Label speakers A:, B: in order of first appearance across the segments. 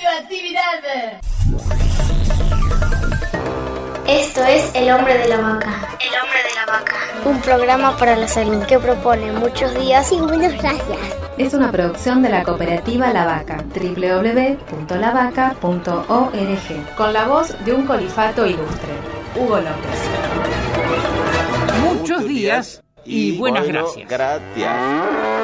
A: radioactividad.
B: Esto es El hombre de la vaca.
C: El hombre de la vaca.
B: Un programa para la salud que propone muchos días y buenas gracias.
D: Es una producción de la cooperativa La Vaca, www.lavaca.org, con la voz de un colifato ilustre, Hugo López.
E: Muchos días y buenas gracias.
F: Gracias.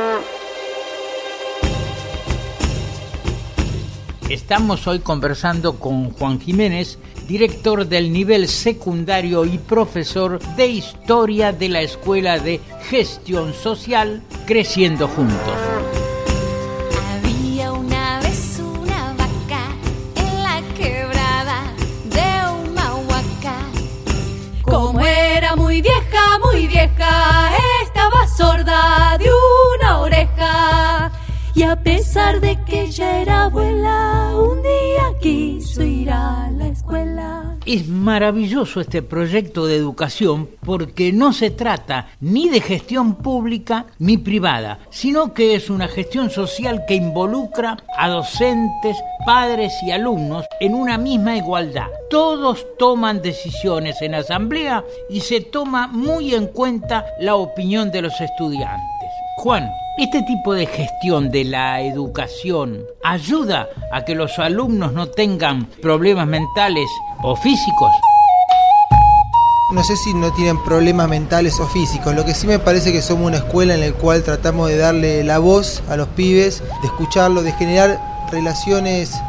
E: Estamos hoy conversando con Juan Jiménez, director del nivel secundario y profesor de historia de la Escuela de Gestión Social Creciendo Juntos.
G: Muy vieja, muy vieja, estaba sorda de una oreja. Y a pesar de que ella era
E: Es maravilloso este proyecto de educación porque no se trata ni de gestión pública ni privada, sino que es una gestión social que involucra a docentes, padres y alumnos en una misma igualdad. Todos toman decisiones en asamblea y se toma muy en cuenta la opinión de los estudiantes. Juan, ¿este tipo de gestión de la educación ayuda a que los alumnos no tengan problemas mentales o físicos?
H: No sé si no tienen problemas mentales o físicos, lo que sí me parece que somos una escuela en la cual tratamos de darle la voz a los pibes, de escucharlos, de generar relaciones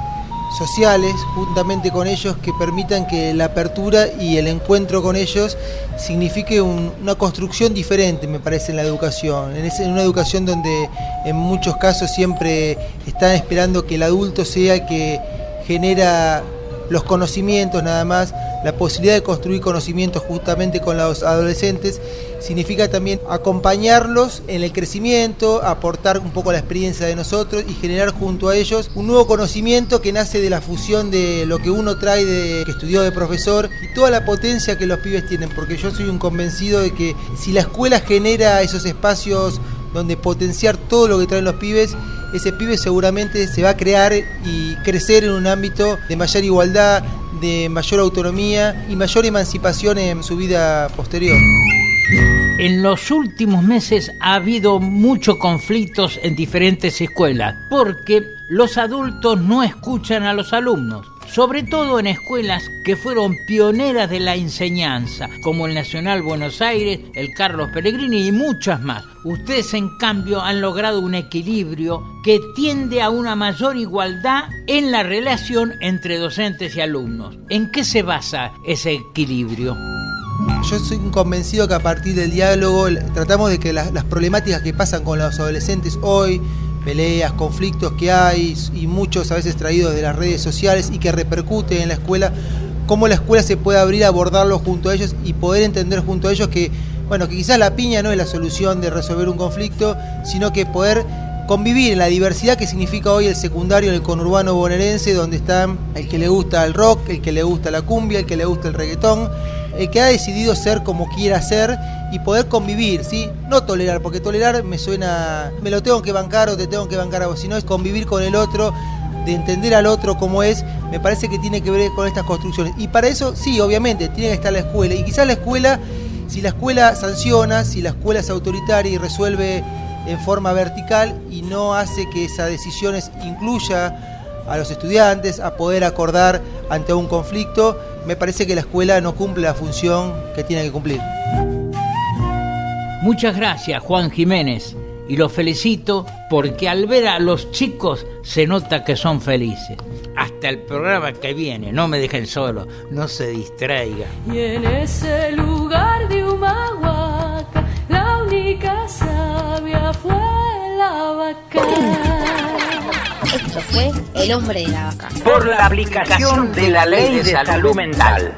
H: sociales juntamente con ellos que permitan que la apertura y el encuentro con ellos signifique un- una construcción diferente, me parece, en la educación. En, en una educación donde en muchos casos siempre están esperando que el adulto sea el que genera los conocimientos nada más, la posibilidad de construir conocimientos justamente con los adolescentes, significa también acompañarlos en el crecimiento, aportar un poco la experiencia de nosotros y generar junto a ellos un nuevo conocimiento que nace de la fusión de lo que uno trae de que estudió de profesor y toda la potencia que los pibes tienen, porque yo soy un convencido de que si la escuela genera esos espacios donde potenciar todo lo que traen los pibes, ese pibe seguramente se va a crear y crecer en un ámbito de mayor igualdad, de mayor autonomía y mayor emancipación en su vida posterior.
E: En los últimos meses ha habido muchos conflictos en diferentes escuelas porque los adultos no escuchan a los alumnos, sobre todo en escuelas que fueron pioneras de la enseñanza, como el Nacional Buenos Aires, el Carlos Pellegrini y muchas más. Ustedes en cambio han logrado un equilibrio que tiende a una mayor igualdad en la relación entre docentes y alumnos. ¿En qué se basa ese equilibrio?
H: Yo soy convencido que a partir del diálogo tratamos de que las, las problemáticas que pasan con los adolescentes hoy, peleas, conflictos que hay y muchos a veces traídos de las redes sociales y que repercuten en la escuela, cómo la escuela se puede abrir a abordarlos junto a ellos y poder entender junto a ellos que, bueno, que quizás la piña no es la solución de resolver un conflicto, sino que poder convivir en la diversidad que significa hoy el secundario, el conurbano bonaerense, donde están el que le gusta el rock, el que le gusta la cumbia, el que le gusta el reggaetón, el que ha decidido ser como quiera ser y poder convivir, ¿sí? No tolerar, porque tolerar me suena, me lo tengo que bancar o te tengo que bancar a vos, sino es convivir con el otro, de entender al otro como es, me parece que tiene que ver con estas construcciones. Y para eso, sí, obviamente, tiene que estar la escuela. Y quizás la escuela, si la escuela sanciona, si la escuela es autoritaria y resuelve en forma vertical y no hace que esas decisiones incluya a los estudiantes a poder acordar ante un conflicto, me parece que la escuela no cumple la función que tiene que cumplir.
E: Muchas gracias, Juan Jiménez, y los felicito porque al ver a los chicos se nota que son felices. Hasta el programa que viene, no me dejen solo, no se distraigan.
G: Y en ese lugar de Humahuaca,
C: fue El hombre de la vaca.
I: por la aplicación de la ley de salud mental.